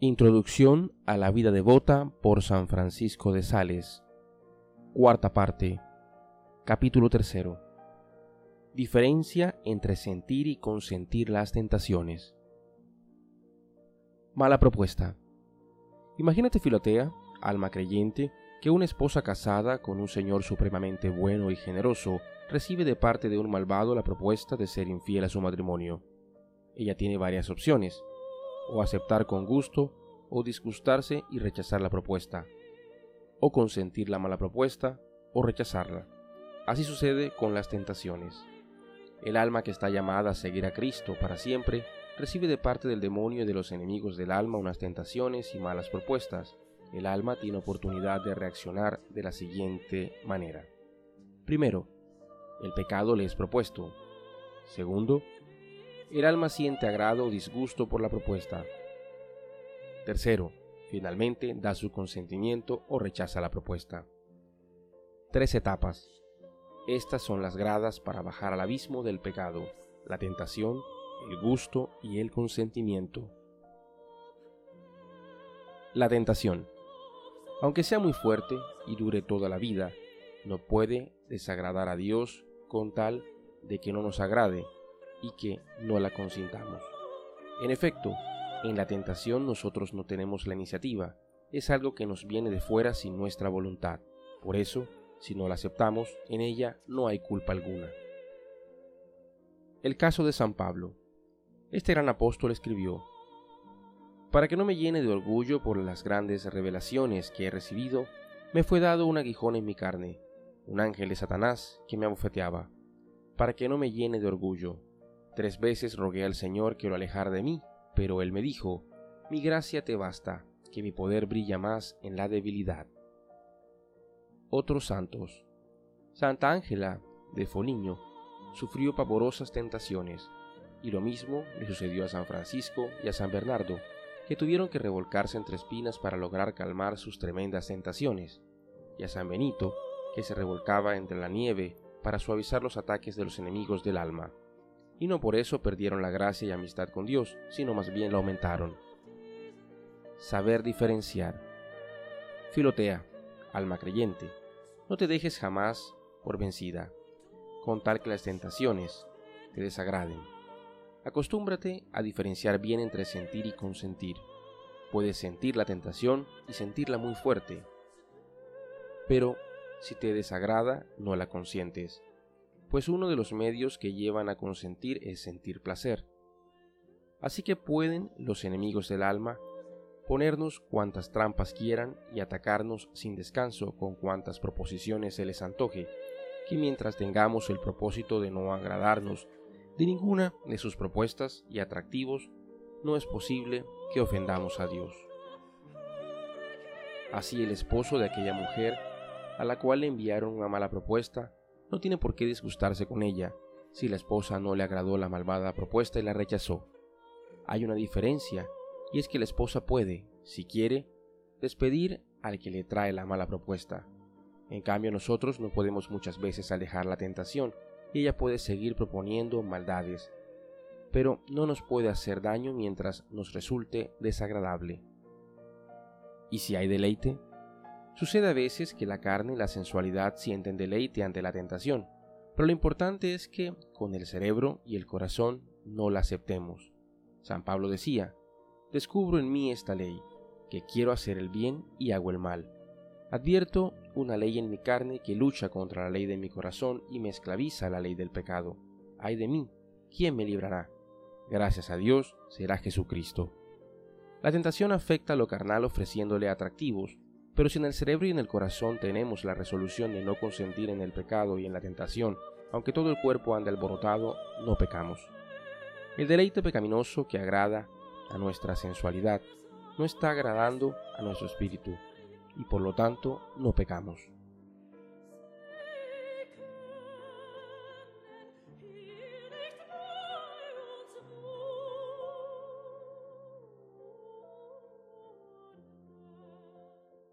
Introducción a la vida devota por San Francisco de Sales. Cuarta parte. Capítulo tercero. Diferencia entre sentir y consentir las tentaciones. Mala propuesta. Imagínate Filotea, alma creyente, que una esposa casada con un señor supremamente bueno y generoso recibe de parte de un malvado la propuesta de ser infiel a su matrimonio. Ella tiene varias opciones o aceptar con gusto, o disgustarse y rechazar la propuesta, o consentir la mala propuesta, o rechazarla. Así sucede con las tentaciones. El alma que está llamada a seguir a Cristo para siempre recibe de parte del demonio y de los enemigos del alma unas tentaciones y malas propuestas. El alma tiene oportunidad de reaccionar de la siguiente manera. Primero, el pecado le es propuesto. Segundo, el alma siente agrado o disgusto por la propuesta. Tercero, finalmente da su consentimiento o rechaza la propuesta. Tres etapas. Estas son las gradas para bajar al abismo del pecado, la tentación, el gusto y el consentimiento. La tentación. Aunque sea muy fuerte y dure toda la vida, no puede desagradar a Dios con tal de que no nos agrade y que no la consintamos. En efecto, en la tentación nosotros no tenemos la iniciativa, es algo que nos viene de fuera sin nuestra voluntad. Por eso, si no la aceptamos, en ella no hay culpa alguna. El caso de San Pablo. Este gran apóstol escribió, Para que no me llene de orgullo por las grandes revelaciones que he recibido, me fue dado un aguijón en mi carne, un ángel de Satanás que me abofeteaba, para que no me llene de orgullo, Tres veces rogué al Señor que lo alejara de mí, pero él me dijo, Mi gracia te basta, que mi poder brilla más en la debilidad. Otros santos. Santa Ángela de Foliño sufrió pavorosas tentaciones, y lo mismo le sucedió a San Francisco y a San Bernardo, que tuvieron que revolcarse entre espinas para lograr calmar sus tremendas tentaciones, y a San Benito, que se revolcaba entre la nieve para suavizar los ataques de los enemigos del alma y no por eso perdieron la gracia y amistad con Dios, sino más bien la aumentaron. Saber diferenciar. Filotea, alma creyente, no te dejes jamás por vencida, con tal que las tentaciones te desagraden. Acostúmbrate a diferenciar bien entre sentir y consentir. Puedes sentir la tentación y sentirla muy fuerte, pero si te desagrada, no la consientes pues uno de los medios que llevan a consentir es sentir placer. Así que pueden los enemigos del alma ponernos cuantas trampas quieran y atacarnos sin descanso con cuantas proposiciones se les antoje, que mientras tengamos el propósito de no agradarnos de ninguna de sus propuestas y atractivos, no es posible que ofendamos a Dios. Así el esposo de aquella mujer, a la cual le enviaron una mala propuesta, no tiene por qué disgustarse con ella si la esposa no le agradó la malvada propuesta y la rechazó. Hay una diferencia, y es que la esposa puede, si quiere, despedir al que le trae la mala propuesta. En cambio nosotros no podemos muchas veces alejar la tentación, y ella puede seguir proponiendo maldades, pero no nos puede hacer daño mientras nos resulte desagradable. ¿Y si hay deleite? Sucede a veces que la carne y la sensualidad sienten deleite ante la tentación, pero lo importante es que con el cerebro y el corazón no la aceptemos. San Pablo decía, descubro en mí esta ley, que quiero hacer el bien y hago el mal. Advierto una ley en mi carne que lucha contra la ley de mi corazón y me esclaviza a la ley del pecado. Ay de mí, ¿quién me librará? Gracias a Dios será Jesucristo. La tentación afecta a lo carnal ofreciéndole atractivos, pero si en el cerebro y en el corazón tenemos la resolución de no consentir en el pecado y en la tentación, aunque todo el cuerpo ande alborotado, no pecamos. El deleite pecaminoso que agrada a nuestra sensualidad no está agradando a nuestro espíritu, y por lo tanto no pecamos.